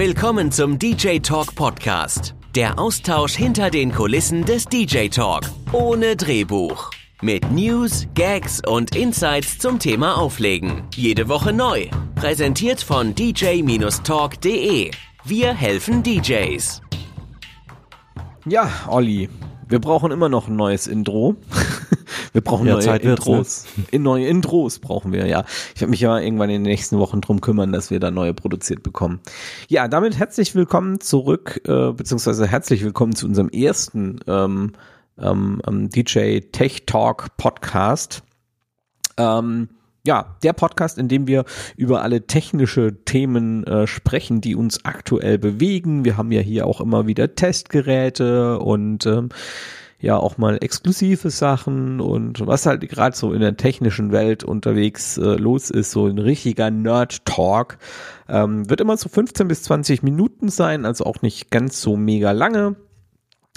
Willkommen zum DJ Talk Podcast. Der Austausch hinter den Kulissen des DJ Talk. Ohne Drehbuch. Mit News, Gags und Insights zum Thema Auflegen. Jede Woche neu. Präsentiert von dj-talk.de. Wir helfen DJs. Ja, Olli, wir brauchen immer noch ein neues Intro. Wir brauchen Ja, neue Zeit wird's, Intros. In neue Intros brauchen wir, ja. Ich werde mich ja irgendwann in den nächsten Wochen drum kümmern, dass wir da neue produziert bekommen. Ja, damit herzlich willkommen zurück, äh, beziehungsweise herzlich willkommen zu unserem ersten ähm, ähm, ähm, DJ Tech Talk Podcast. Ähm, ja, der Podcast, in dem wir über alle technische Themen äh, sprechen, die uns aktuell bewegen. Wir haben ja hier auch immer wieder Testgeräte und ähm, ja auch mal exklusive Sachen und was halt gerade so in der technischen Welt unterwegs äh, los ist, so ein richtiger Nerd-Talk. Ähm, wird immer so 15 bis 20 Minuten sein, also auch nicht ganz so mega lange,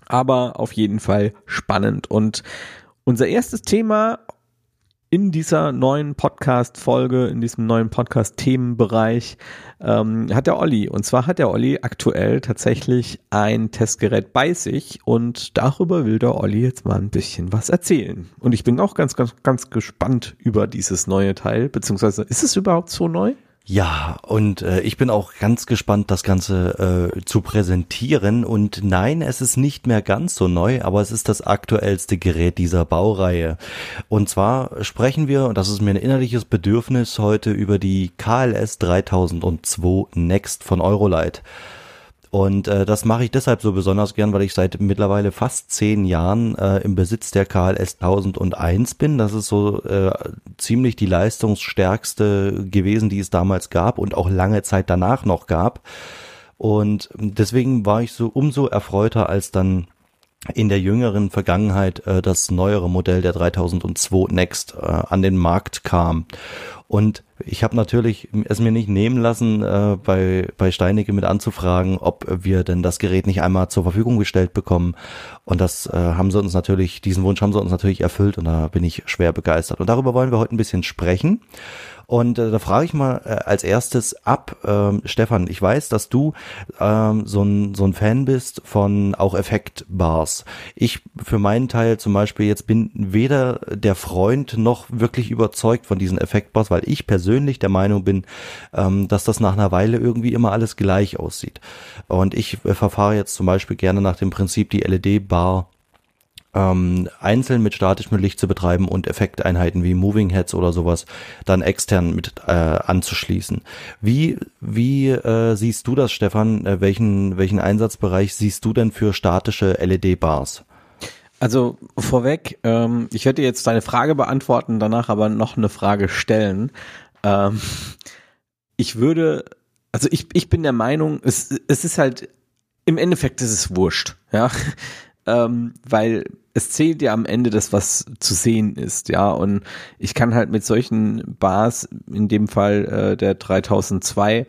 aber auf jeden Fall spannend. Und unser erstes Thema in dieser neuen Podcast-Folge, in diesem neuen Podcast-Themenbereich, ähm, hat der Olli. Und zwar hat der Olli aktuell tatsächlich ein Testgerät bei sich und darüber will der Olli jetzt mal ein bisschen was erzählen. Und ich bin auch ganz, ganz, ganz gespannt über dieses neue Teil, beziehungsweise ist es überhaupt so neu? Ja, und äh, ich bin auch ganz gespannt, das Ganze äh, zu präsentieren. Und nein, es ist nicht mehr ganz so neu, aber es ist das aktuellste Gerät dieser Baureihe. Und zwar sprechen wir, und das ist mir ein innerliches Bedürfnis, heute über die KLS 3002 Next von Eurolight. Und äh, das mache ich deshalb so besonders gern, weil ich seit mittlerweile fast zehn Jahren äh, im Besitz der KLS 1001 bin. Das ist so äh, ziemlich die leistungsstärkste gewesen, die es damals gab und auch lange Zeit danach noch gab. Und deswegen war ich so umso erfreuter, als dann in der jüngeren Vergangenheit äh, das neuere Modell der 3002 Next äh, an den Markt kam. Und ich habe natürlich es mir nicht nehmen lassen, äh, bei, bei Steinecke mit anzufragen, ob wir denn das Gerät nicht einmal zur Verfügung gestellt bekommen. Und das äh, haben sie uns natürlich, diesen Wunsch haben sie uns natürlich erfüllt und da bin ich schwer begeistert. Und darüber wollen wir heute ein bisschen sprechen. Und äh, da frage ich mal äh, als erstes ab, ähm, Stefan, ich weiß, dass du ähm, so, ein, so ein Fan bist von auch Effektbars. Ich für meinen Teil zum Beispiel jetzt bin weder der Freund noch wirklich überzeugt von diesen Effektbars, weil ich persönlich der Meinung bin, ähm, dass das nach einer Weile irgendwie immer alles gleich aussieht. Und ich äh, verfahre jetzt zum Beispiel gerne nach dem Prinzip, die LED-Bar ähm, einzeln mit statischem Licht zu betreiben und Effekteinheiten wie Moving Heads oder sowas dann extern mit äh, anzuschließen. Wie wie äh, siehst du das, Stefan? Äh, welchen welchen Einsatzbereich siehst du denn für statische LED-Bars? Also vorweg, ähm, ich werde jetzt deine Frage beantworten, danach aber noch eine Frage stellen. Ähm, ich würde, also ich, ich bin der Meinung, es, es ist halt, im Endeffekt ist es wurscht, ja, ähm, weil es zählt ja am Ende das, was zu sehen ist, ja, und ich kann halt mit solchen Bars, in dem Fall äh, der 3002,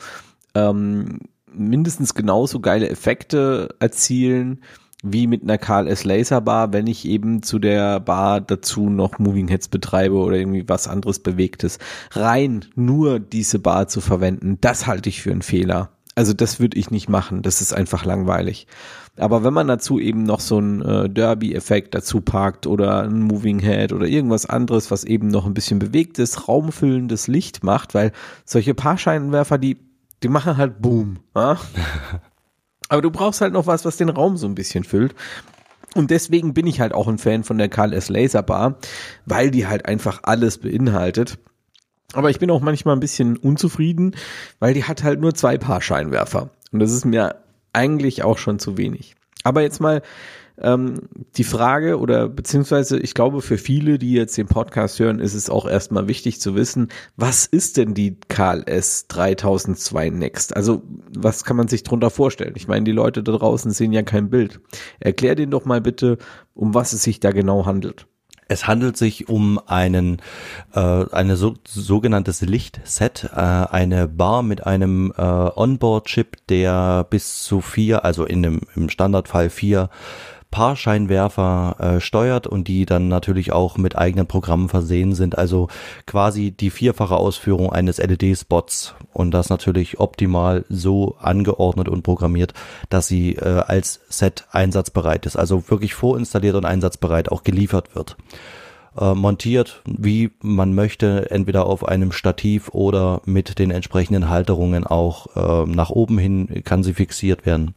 ähm, mindestens genauso geile Effekte erzielen, wie mit einer KLS Laserbar, wenn ich eben zu der Bar dazu noch Moving Heads betreibe oder irgendwie was anderes Bewegtes. Rein nur diese Bar zu verwenden, das halte ich für einen Fehler. Also das würde ich nicht machen, das ist einfach langweilig. Aber wenn man dazu eben noch so einen äh, Derby-Effekt dazu packt oder ein Moving Head oder irgendwas anderes, was eben noch ein bisschen bewegtes, raumfüllendes Licht macht, weil solche Paarscheinwerfer, die, die machen halt Boom. Ja? Aber du brauchst halt noch was, was den Raum so ein bisschen füllt. Und deswegen bin ich halt auch ein Fan von der KLS Laserbar, weil die halt einfach alles beinhaltet. Aber ich bin auch manchmal ein bisschen unzufrieden, weil die hat halt nur zwei Paar Scheinwerfer. Und das ist mir eigentlich auch schon zu wenig. Aber jetzt mal ähm, die Frage oder beziehungsweise ich glaube für viele, die jetzt den Podcast hören, ist es auch erstmal wichtig zu wissen, was ist denn die KLS 3002 Next? Also was kann man sich drunter vorstellen? Ich meine, die Leute da draußen sehen ja kein Bild. Erklär denen doch mal bitte, um was es sich da genau handelt. Es handelt sich um einen äh, eine so, sogenanntes Lichtset, äh, eine Bar mit einem äh, Onboard-Chip, der bis zu vier, also in dem im Standardfall vier Paarscheinwerfer äh, steuert und die dann natürlich auch mit eigenen Programmen versehen sind. Also quasi die vierfache Ausführung eines LED-Spots und das natürlich optimal so angeordnet und programmiert, dass sie äh, als Set einsatzbereit ist. Also wirklich vorinstalliert und einsatzbereit auch geliefert wird äh, montiert, wie man möchte, entweder auf einem Stativ oder mit den entsprechenden Halterungen auch äh, nach oben hin kann sie fixiert werden.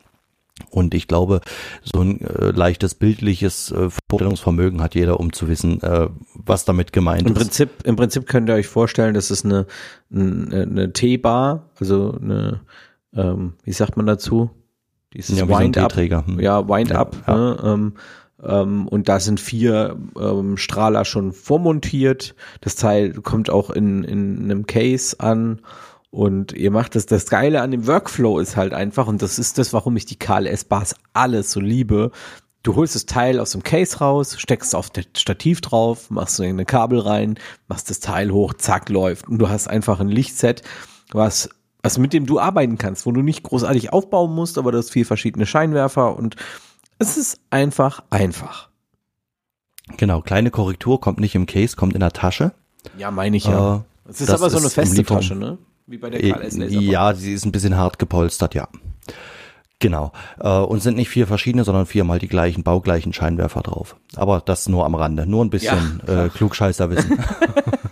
Und ich glaube, so ein äh, leichtes bildliches äh, Vorstellungsvermögen hat jeder, um zu wissen, äh, was damit gemeint Im ist. Prinzip, Im Prinzip könnt ihr euch vorstellen, das ist eine, eine, eine T-Bar, also eine, ähm, wie sagt man dazu? Dieses Ja, Wind-Up. Hm. Ja, Wind-Up. Ja, ja. Ne? Ähm, ähm, und da sind vier ähm, Strahler schon vormontiert. Das Teil kommt auch in, in einem Case an. Und ihr macht das, das Geile an dem Workflow ist halt einfach, und das ist das, warum ich die KLS-Bars alles so liebe. Du holst das Teil aus dem Case raus, steckst auf das Stativ drauf, machst eine Kabel rein, machst das Teil hoch, zack, läuft. Und du hast einfach ein Lichtset, was, was mit dem du arbeiten kannst, wo du nicht großartig aufbauen musst, aber du hast vier verschiedene Scheinwerfer und es ist einfach einfach. Genau, kleine Korrektur kommt nicht im Case, kommt in der Tasche. Ja, meine ich ja. Äh, es ist aber so eine feste Tasche, ne? Wie bei der Äh, KLS Laser. Ja, sie ist ein bisschen hart gepolstert, ja. Genau. Äh, und sind nicht vier verschiedene, sondern viermal die gleichen, baugleichen Scheinwerfer drauf. Aber das nur am Rande. Nur ein bisschen Ja, äh, Klugscheißerwissen.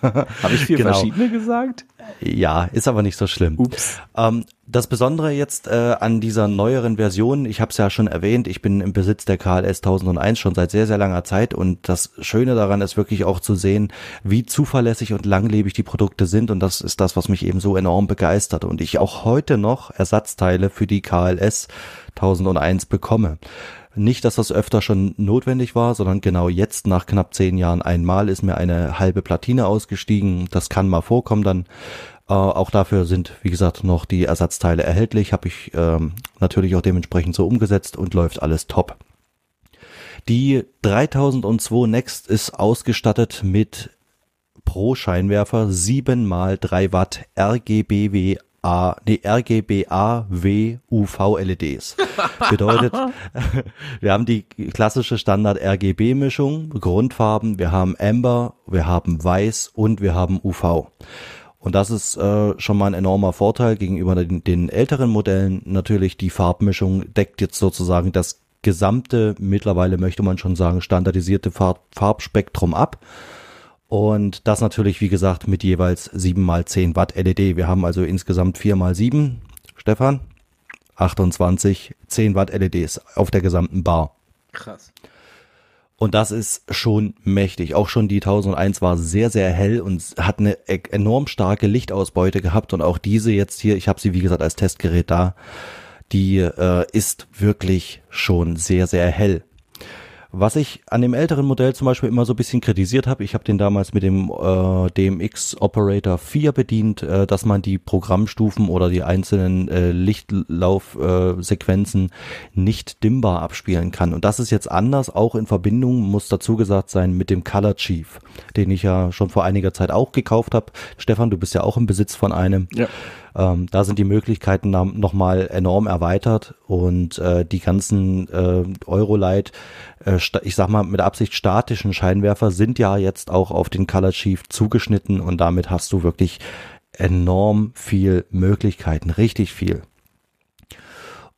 Habe ich vier genau. verschiedene gesagt? Ja, ist aber nicht so schlimm. Ups. Ähm, das Besondere jetzt äh, an dieser neueren Version, ich habe es ja schon erwähnt, ich bin im Besitz der KLS 1001 schon seit sehr, sehr langer Zeit und das Schöne daran ist wirklich auch zu sehen, wie zuverlässig und langlebig die Produkte sind und das ist das, was mich eben so enorm begeistert und ich auch heute noch Ersatzteile für die KLS 1001 bekomme. Nicht, dass das öfter schon notwendig war, sondern genau jetzt nach knapp zehn Jahren einmal ist mir eine halbe Platine ausgestiegen. Das kann mal vorkommen dann. Äh, auch dafür sind, wie gesagt, noch die Ersatzteile erhältlich. Habe ich ähm, natürlich auch dementsprechend so umgesetzt und läuft alles top. Die 3002 Next ist ausgestattet mit pro Scheinwerfer 7 mal 3 Watt RGBW A, nee, RGBA W UV LEDs. Bedeutet, wir haben die klassische Standard RGB Mischung, Grundfarben, wir haben Amber, wir haben Weiß und wir haben UV. Und das ist äh, schon mal ein enormer Vorteil gegenüber den, den älteren Modellen. Natürlich die Farbmischung deckt jetzt sozusagen das gesamte, mittlerweile möchte man schon sagen, standardisierte Farb Farbspektrum ab. Und das natürlich, wie gesagt, mit jeweils 7 mal 10 Watt LED. Wir haben also insgesamt 4 mal 7, Stefan, 28, 10 Watt LEDs auf der gesamten Bar. Krass. Und das ist schon mächtig. Auch schon die 1001 war sehr, sehr hell und hat eine e- enorm starke Lichtausbeute gehabt. Und auch diese jetzt hier, ich habe sie wie gesagt als Testgerät da, die äh, ist wirklich schon sehr, sehr hell. Was ich an dem älteren Modell zum Beispiel immer so ein bisschen kritisiert habe, ich habe den damals mit dem äh, DMX Operator 4 bedient, äh, dass man die Programmstufen oder die einzelnen äh, Lichtlaufsequenzen äh, nicht dimmbar abspielen kann. Und das ist jetzt anders, auch in Verbindung, muss dazu gesagt sein, mit dem Color Chief, den ich ja schon vor einiger Zeit auch gekauft habe. Stefan, du bist ja auch im Besitz von einem. Ja. Ähm, da sind die Möglichkeiten nochmal enorm erweitert und äh, die ganzen äh, Eurolight, äh, ich sag mal mit Absicht statischen Scheinwerfer sind ja jetzt auch auf den Color Chief zugeschnitten und damit hast du wirklich enorm viel Möglichkeiten, richtig viel.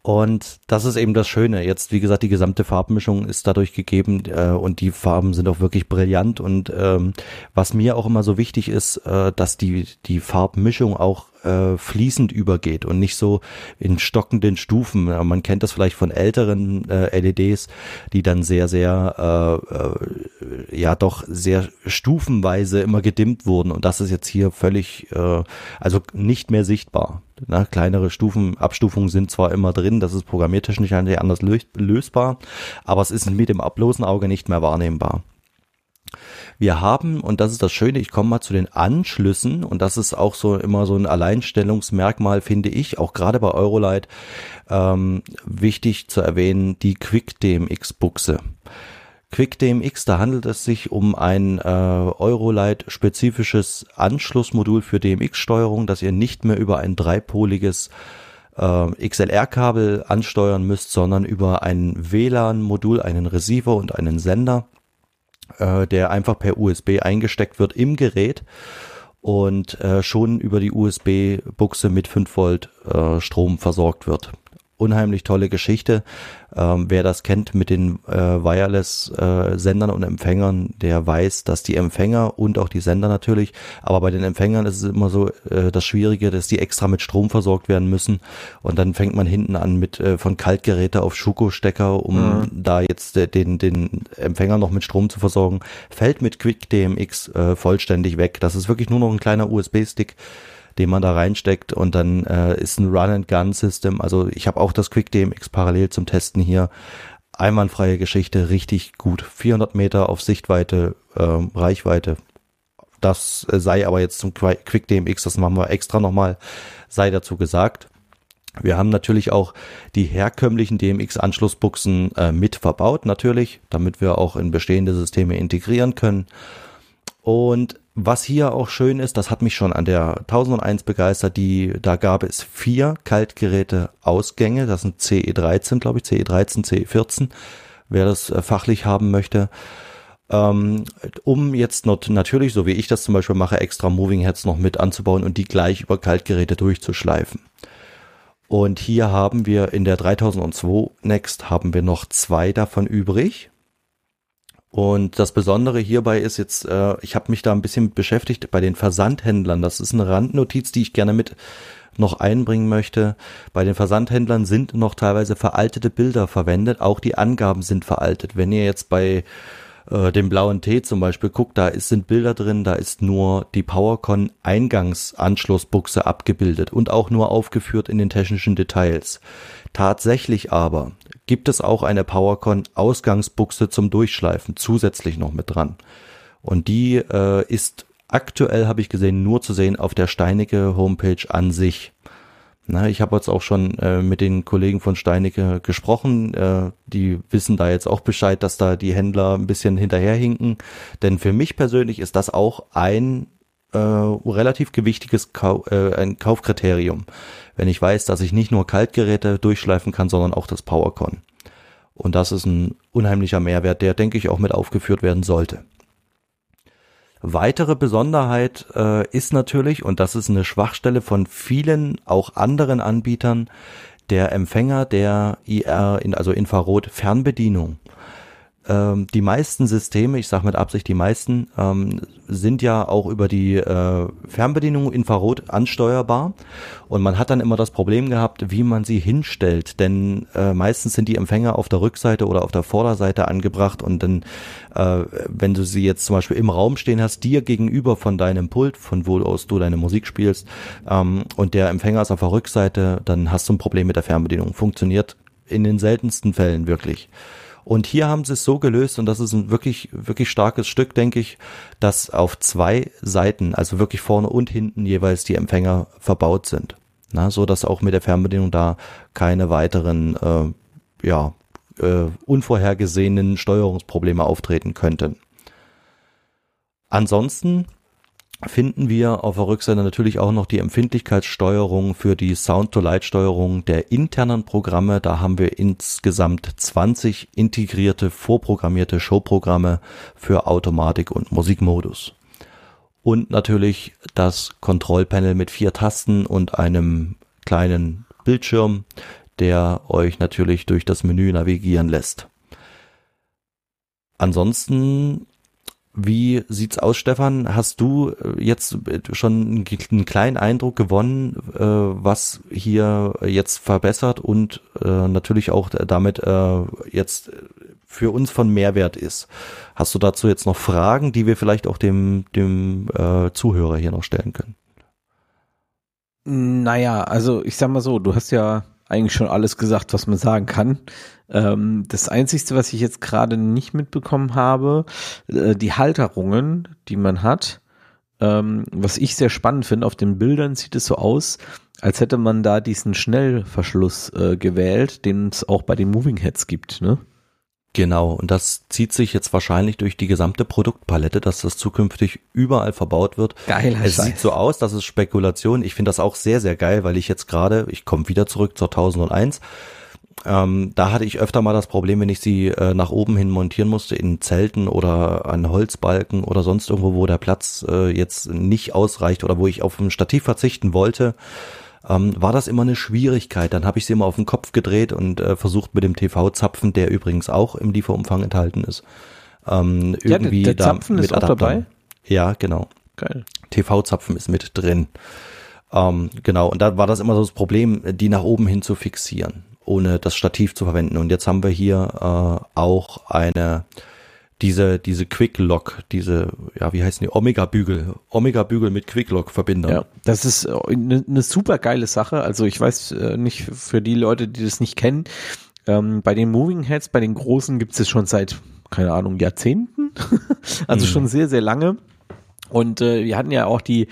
Und das ist eben das Schöne. Jetzt, wie gesagt, die gesamte Farbmischung ist dadurch gegeben äh, und die Farben sind auch wirklich brillant. Und ähm, was mir auch immer so wichtig ist, äh, dass die, die Farbmischung auch äh, fließend übergeht und nicht so in stockenden Stufen. Man kennt das vielleicht von älteren äh, LEDs, die dann sehr, sehr, äh, äh, ja doch sehr stufenweise immer gedimmt wurden. Und das ist jetzt hier völlig, äh, also nicht mehr sichtbar. Na, kleinere Stufen, Abstufungen sind zwar immer drin, das ist programmiertechnisch eigentlich anders lös lösbar, aber es ist mit dem bloßen Auge nicht mehr wahrnehmbar. Wir haben, und das ist das Schöne, ich komme mal zu den Anschlüssen, und das ist auch so immer so ein Alleinstellungsmerkmal, finde ich, auch gerade bei Eurolight, ähm, wichtig zu erwähnen, die Quick Quick DMX, da handelt es sich um ein äh, Eurolight-spezifisches Anschlussmodul für DMX-Steuerung, das ihr nicht mehr über ein dreipoliges äh, XLR-Kabel ansteuern müsst, sondern über ein WLAN-Modul, einen Receiver und einen Sender, äh, der einfach per USB eingesteckt wird im Gerät und äh, schon über die USB-Buchse mit 5 Volt äh, Strom versorgt wird unheimlich tolle Geschichte. Ähm, wer das kennt mit den äh, Wireless-Sendern äh, und Empfängern, der weiß, dass die Empfänger und auch die Sender natürlich, aber bei den Empfängern ist es immer so äh, das Schwierige, dass die extra mit Strom versorgt werden müssen und dann fängt man hinten an mit äh, von Kaltgeräte auf Schuko-Stecker, um mhm. da jetzt äh, den, den Empfänger noch mit Strom zu versorgen, fällt mit Quick DMX äh, vollständig weg. Das ist wirklich nur noch ein kleiner USB-Stick den man da reinsteckt und dann äh, ist ein Run-and-Gun-System. Also ich habe auch das Quick DMX parallel zum Testen hier. Einwandfreie Geschichte, richtig gut. 400 Meter auf Sichtweite, äh, Reichweite. Das sei aber jetzt zum Quick DMX, das machen wir extra nochmal, sei dazu gesagt. Wir haben natürlich auch die herkömmlichen DMX-Anschlussbuchsen äh, mit verbaut, natürlich, damit wir auch in bestehende Systeme integrieren können. Und was hier auch schön ist, das hat mich schon an der 1001 begeistert, die, da gab es vier Kaltgeräte Ausgänge, das sind CE13, glaube ich, CE13, CE14, wer das äh, fachlich haben möchte. Ähm, um jetzt not, natürlich, so wie ich das zum Beispiel mache, extra Moving Heads noch mit anzubauen und die gleich über Kaltgeräte durchzuschleifen. Und hier haben wir in der 3002 Next haben wir noch zwei davon übrig. Und das Besondere hierbei ist jetzt, äh, ich habe mich da ein bisschen beschäftigt bei den Versandhändlern. Das ist eine Randnotiz, die ich gerne mit noch einbringen möchte. Bei den Versandhändlern sind noch teilweise veraltete Bilder verwendet. Auch die Angaben sind veraltet. Wenn ihr jetzt bei äh, dem blauen Tee zum Beispiel guckt, da ist, sind Bilder drin, da ist nur die PowerCon Eingangsanschlussbuchse abgebildet und auch nur aufgeführt in den technischen Details. Tatsächlich aber gibt es auch eine PowerCon Ausgangsbuchse zum Durchschleifen zusätzlich noch mit dran. Und die äh, ist aktuell, habe ich gesehen, nur zu sehen auf der Steinecke Homepage an sich. Na, ich habe jetzt auch schon äh, mit den Kollegen von Steinecke gesprochen. Äh, die wissen da jetzt auch Bescheid, dass da die Händler ein bisschen hinterherhinken. Denn für mich persönlich ist das auch ein äh, relativ gewichtiges Kau äh, ein Kaufkriterium wenn ich weiß, dass ich nicht nur Kaltgeräte durchschleifen kann, sondern auch das PowerCon. Und das ist ein unheimlicher Mehrwert, der, denke ich, auch mit aufgeführt werden sollte. Weitere Besonderheit äh, ist natürlich, und das ist eine Schwachstelle von vielen auch anderen Anbietern, der Empfänger der IR, also Infrarot-Fernbedienung ähm, die meisten Systeme, ich sage mit Absicht die meisten, ähm, sind ja auch über die äh, Fernbedienung Infrarot ansteuerbar und man hat dann immer das Problem gehabt, wie man sie hinstellt, denn äh, meistens sind die Empfänger auf der Rückseite oder auf der Vorderseite angebracht und dann, äh, wenn du sie jetzt zum Beispiel im Raum stehen hast, dir gegenüber von deinem Pult, von wo aus du deine Musik spielst ähm, und der Empfänger ist auf der Rückseite, dann hast du ein Problem mit der Fernbedienung. Funktioniert in den seltensten Fällen wirklich. Und hier haben sie es so gelöst, und das ist ein wirklich, wirklich starkes Stück, denke ich, dass auf zwei Seiten, also wirklich vorne und hinten jeweils die Empfänger verbaut sind. Na, so dass auch mit der Fernbedienung da keine weiteren, äh, ja, äh, unvorhergesehenen Steuerungsprobleme auftreten könnten. Ansonsten finden wir auf der Rückseite natürlich auch noch die Empfindlichkeitssteuerung für die Sound-to-Light-Steuerung der internen Programme. Da haben wir insgesamt 20 integrierte, vorprogrammierte Showprogramme für Automatik und Musikmodus. Und natürlich das Kontrollpanel mit vier Tasten und einem kleinen Bildschirm, der euch natürlich durch das Menü navigieren lässt. Ansonsten wie sieht's aus, Stefan? Hast du äh, jetzt äh, schon einen kleinen Eindruck gewonnen, äh, was hier jetzt verbessert und natürlich auch damit jetzt für uns von Mehrwert ist? Hast du dazu jetzt noch Fragen, die wir vielleicht auch dem, dem Zuhörer hier noch stellen können? Naja, also ich sag mal so, du hast ja eigentlich schon alles gesagt, was man sagen kann. Ähm, das Einzige, was ich jetzt gerade nicht mitbekommen habe, äh, die Halterungen, die man hat, ähm, was ich sehr spannend finde, auf den Bildern sieht es so aus, als hätte man da diesen Schnellverschluss äh, gewählt, den es auch bei den Moving Heads gibt, ne? Genau, und das zieht sich jetzt wahrscheinlich durch die gesamte Produktpalette, dass das zukünftig überall verbaut wird. Geil, Es sieht so aus, das ist Spekulation. Ich finde das auch sehr, sehr geil, weil ich jetzt gerade, ich komme wieder zurück zur 1001, ähm, da hatte ich öfter mal das Problem, wenn ich sie äh, nach oben hin montieren musste, in Zelten oder an Holzbalken oder sonst irgendwo, wo der Platz äh, jetzt nicht ausreicht oder wo ich auf ein Stativ verzichten wollte, ähm, war das immer eine Schwierigkeit. Dann habe ich sie immer auf den Kopf gedreht und äh, versucht mit dem TV-Zapfen, der übrigens auch im Lieferumfang enthalten ist, ähm, Ja, irgendwie der, der da Zapfen mit ist auch Adaptern. dabei. Ja, genau. Geil. TV-Zapfen ist mit drin. Ähm, genau, und da war das immer so das Problem, die nach oben hin zu fixieren, ohne das Stativ zu verwenden. Und jetzt haben wir hier äh, auch eine, diese, diese Quick Lock, diese, ja, wie heißen die? Omega-Bügel. Omega-Bügel mit Quick Lock-Verbindern. Ja, das ist äh, eine ne super geile Sache. Also ich weiß äh, nicht, für die Leute, die das nicht kennen, ähm, bei den Moving Heads, bei den großen gibt es schon seit, keine Ahnung, Jahrzehnten. also Mhm. schon sehr, sehr lange. Und äh, wir hatten ja auch die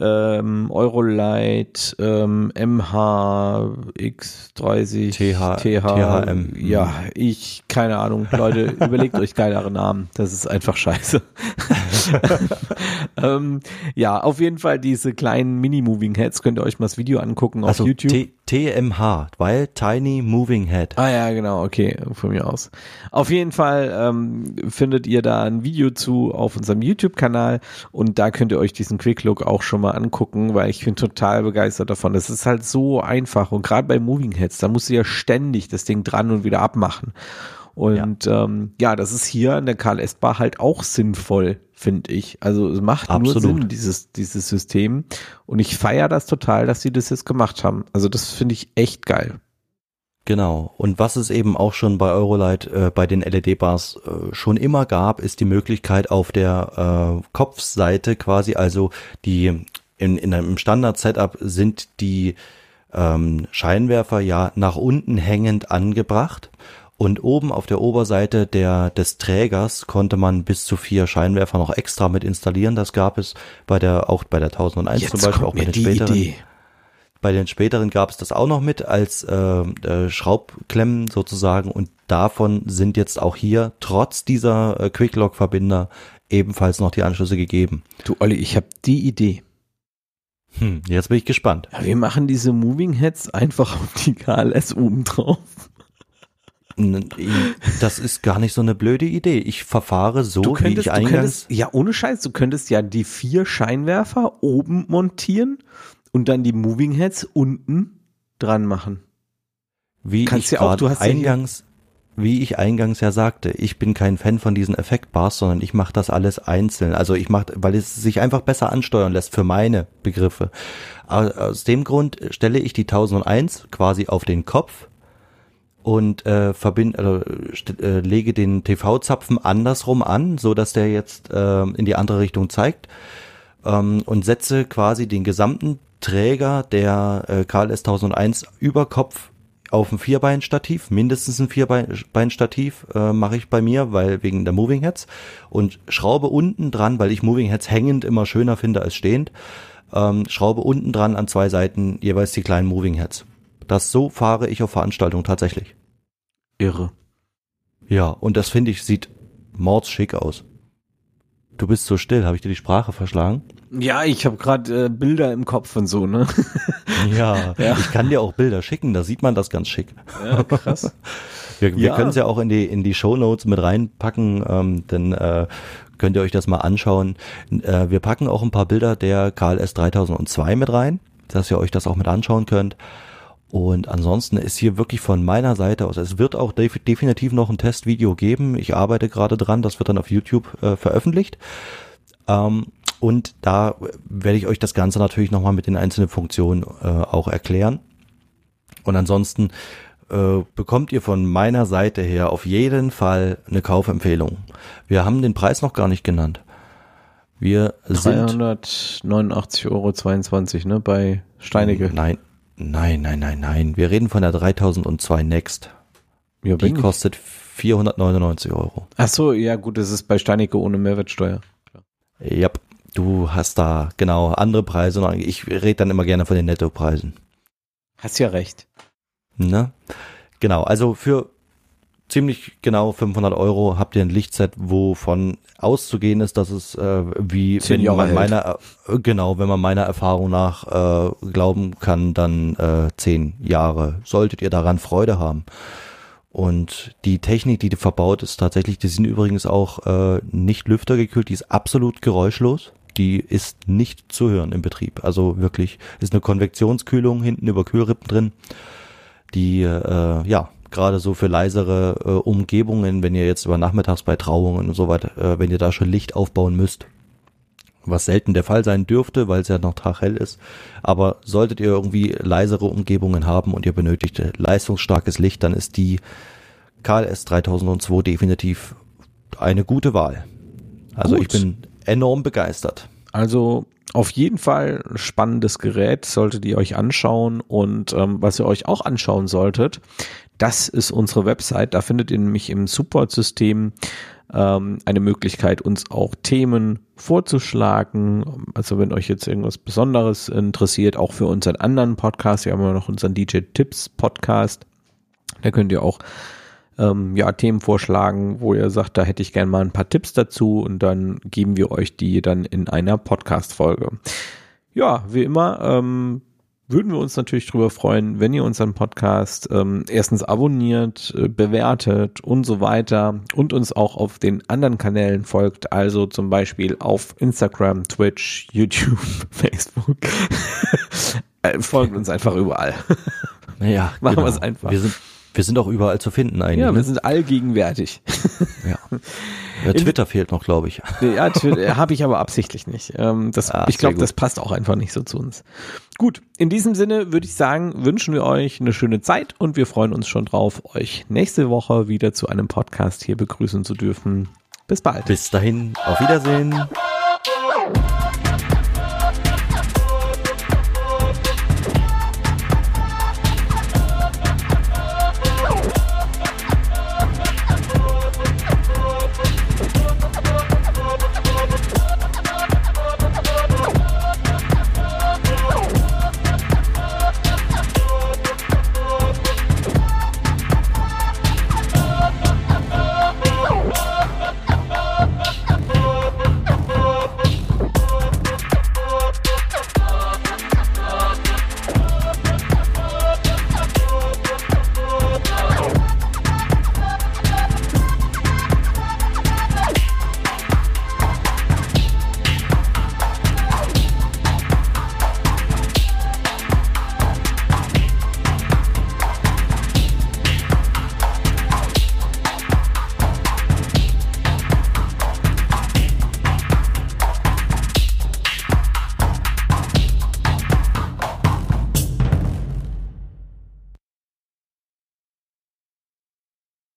ähm, Eurolight, ähm, MHX30, TH, THM. THM. Ja, ich, keine Ahnung. Leute, überlegt euch geilere Namen. Das ist einfach scheiße. ähm, ja, auf jeden Fall diese kleinen Mini-Moving Heads könnt ihr euch mal das Video angucken auf Also YouTube. T TMH, weil Tiny Moving Head. Ah ja, genau, okay, von mir aus. Auf jeden Fall ähm, findet ihr da ein Video zu auf unserem YouTube-Kanal und da könnt ihr euch diesen Quick Look auch schon mal angucken, weil ich bin total begeistert davon. Das ist halt so einfach und gerade bei Moving Heads, da musst du ja ständig das Ding dran und wieder abmachen. Und ja, ähm, ja das ist hier an der KLS-Bar halt auch sinnvoll, finde ich. Also es macht Absolut. nur Sinn, dieses, dieses System. Und ich feiere das total, dass sie das jetzt gemacht haben. Also das finde ich echt geil. Genau. Und was es eben auch schon bei Eurolight äh, bei den LED-Bars äh, schon immer gab, ist die Möglichkeit auf der äh, Kopfseite quasi, also die in, in einem Standard-Setup sind die ähm, Scheinwerfer ja nach unten hängend angebracht. Und oben auf der Oberseite der, des Trägers konnte man bis zu vier Scheinwerfer noch extra mit installieren. Das gab es bei der, auch bei der 1001 zum Beispiel, auch bei den späteren. Bei den späteren gab es das auch noch mit als äh, äh, Schraubklemmen sozusagen und davon sind jetzt auch hier trotz dieser äh, Quicklock-Verbinder ebenfalls noch die Anschlüsse gegeben. Du Olli, ich habe die Idee. Hm, jetzt bin ich gespannt. Ja, wir machen diese Moving Heads einfach auf die KLS oben drauf. Das ist gar nicht so eine blöde Idee. Ich verfahre so, du könntest, wie ich eingangs. Könntest, ja, ohne Scheiß, du könntest ja die vier Scheinwerfer oben montieren und dann die Moving Heads unten dran machen. Wie Kannst ich ja auch, du hast eingangs, wie ich eingangs ja sagte, ich bin kein Fan von diesen Effektbars, sondern ich mache das alles einzeln. Also ich mache, weil es sich einfach besser ansteuern lässt für meine Begriffe. Aus dem Grund stelle ich die 1001 quasi auf den Kopf und äh, verbind, äh, äh, lege den TV-Zapfen andersrum an, so dass der jetzt äh, in die andere Richtung zeigt ähm, und setze quasi den gesamten Träger der äh, KLS 1001 über Kopf auf ein Vierbeinstativ, mindestens ein Vierbeinstativ äh, mache ich bei mir, weil wegen der Moving Heads und schraube unten dran, weil ich Moving Heads hängend immer schöner finde als stehend, ähm, schraube unten dran an zwei Seiten jeweils die kleinen Moving Heads. Das so fahre ich auf Veranstaltungen tatsächlich. Irre. Ja, und das finde ich sieht mordsschick aus. Du bist so still, habe ich dir die Sprache verschlagen? Ja, ich habe gerade äh, Bilder im Kopf und so, ne? Ja, Ja. ich kann dir auch Bilder schicken, da sieht man das ganz schick. Ja, krass. Wir, wir Ja. können es ja auch in die in die Show Notes mit reinpacken, ähm, dann äh, könnt ihr euch das mal anschauen. Äh, wir packen auch ein paar Bilder der KLS 3002 mit rein, dass ihr euch das auch mit anschauen könnt. Und ansonsten ist hier wirklich von meiner Seite aus, es wird auch def definitiv noch ein Testvideo geben. Ich arbeite gerade dran, das wird dann auf YouTube äh, veröffentlicht. Ähm, und da werde ich euch das Ganze natürlich nochmal mit den einzelnen Funktionen äh, auch erklären. Und ansonsten äh, bekommt ihr von meiner Seite her auf jeden Fall eine Kaufempfehlung. Wir haben den Preis noch gar nicht genannt. Wir sind 389,22 Euro, ne, bei Steinecke. Nein, nein, nein, nein, nein. Wir reden von der 3002 Next. Ja, Die kostet 499 Euro. Ach so, ja gut, das ist bei Steinecke ohne Mehrwertsteuer. Ja, du hast da genau andere Preise. Ich rede dann immer gerne von den Nettopreisen. Hast ja recht. Ne? Genau, also für ziemlich genau 500 Euro habt ihr ein Lichtset, wovon auszugehen ist, dass es äh, wie wenn Jahre man hält. meiner äh, genau, wenn man meiner Erfahrung nach äh, glauben kann, dann äh, zehn Jahre. Solltet ihr daran Freude haben. Und die Technik, die verbaut ist, tatsächlich, die sind übrigens auch äh, nicht lüftergekühlt, die ist absolut geräuschlos. Die ist nicht zu hören im Betrieb. Also wirklich ist eine Konvektionskühlung hinten über Kühlrippen drin, die äh, ja gerade so für leisere äh, Umgebungen, wenn ihr jetzt über Nachmittags bei Trauungen und so weiter, äh, wenn ihr da schon Licht aufbauen müsst, was selten der Fall sein dürfte, weil es ja noch taghell ist. Aber solltet ihr irgendwie leisere Umgebungen haben und ihr benötigt leistungsstarkes Licht, dann ist die KLS 3002 definitiv eine gute Wahl. Also Gut. ich bin enorm begeistert. Also auf jeden Fall spannendes Gerät, solltet ihr euch anschauen. Und ähm, was ihr euch auch anschauen solltet, das ist unsere Website. Da findet ihr nämlich im Support-System ähm, eine Möglichkeit, uns auch Themen vorzuschlagen. Also wenn euch jetzt irgendwas Besonderes interessiert, auch für unseren anderen Podcast, wir haben ja noch unseren DJ Tipps Podcast. Da könnt ihr auch ähm, ja, Themen vorschlagen, wo ihr sagt, da hätte ich gerne mal ein paar Tipps dazu und dann geben wir euch die dann in einer Podcast-Folge. Ja, wie immer, ähm, würden wir uns natürlich drüber freuen, wenn ihr unseren Podcast ähm, erstens abonniert, äh, bewertet und so weiter und uns auch auf den anderen Kanälen folgt, also zum Beispiel auf Instagram, Twitch, YouTube, Facebook. Äh, folgt uns einfach überall. Naja, Machen wir's einfach. Wir sind, wir sind auch überall zu finden eigentlich. Ja, wir ne? sind allgegenwärtig. ja. Ja, Twitter fehlt noch, glaube ich. Ja, habe ich aber absichtlich nicht. Ähm, das, Ah, ich glaube, das passt auch einfach nicht so zu uns. Gut, in diesem Sinne würde ich sagen, wünschen wir euch eine schöne Zeit und wir freuen uns schon drauf, euch nächste Woche wieder zu einem Podcast hier begrüßen zu dürfen. Bis bald. Bis dahin, auf Wiedersehen.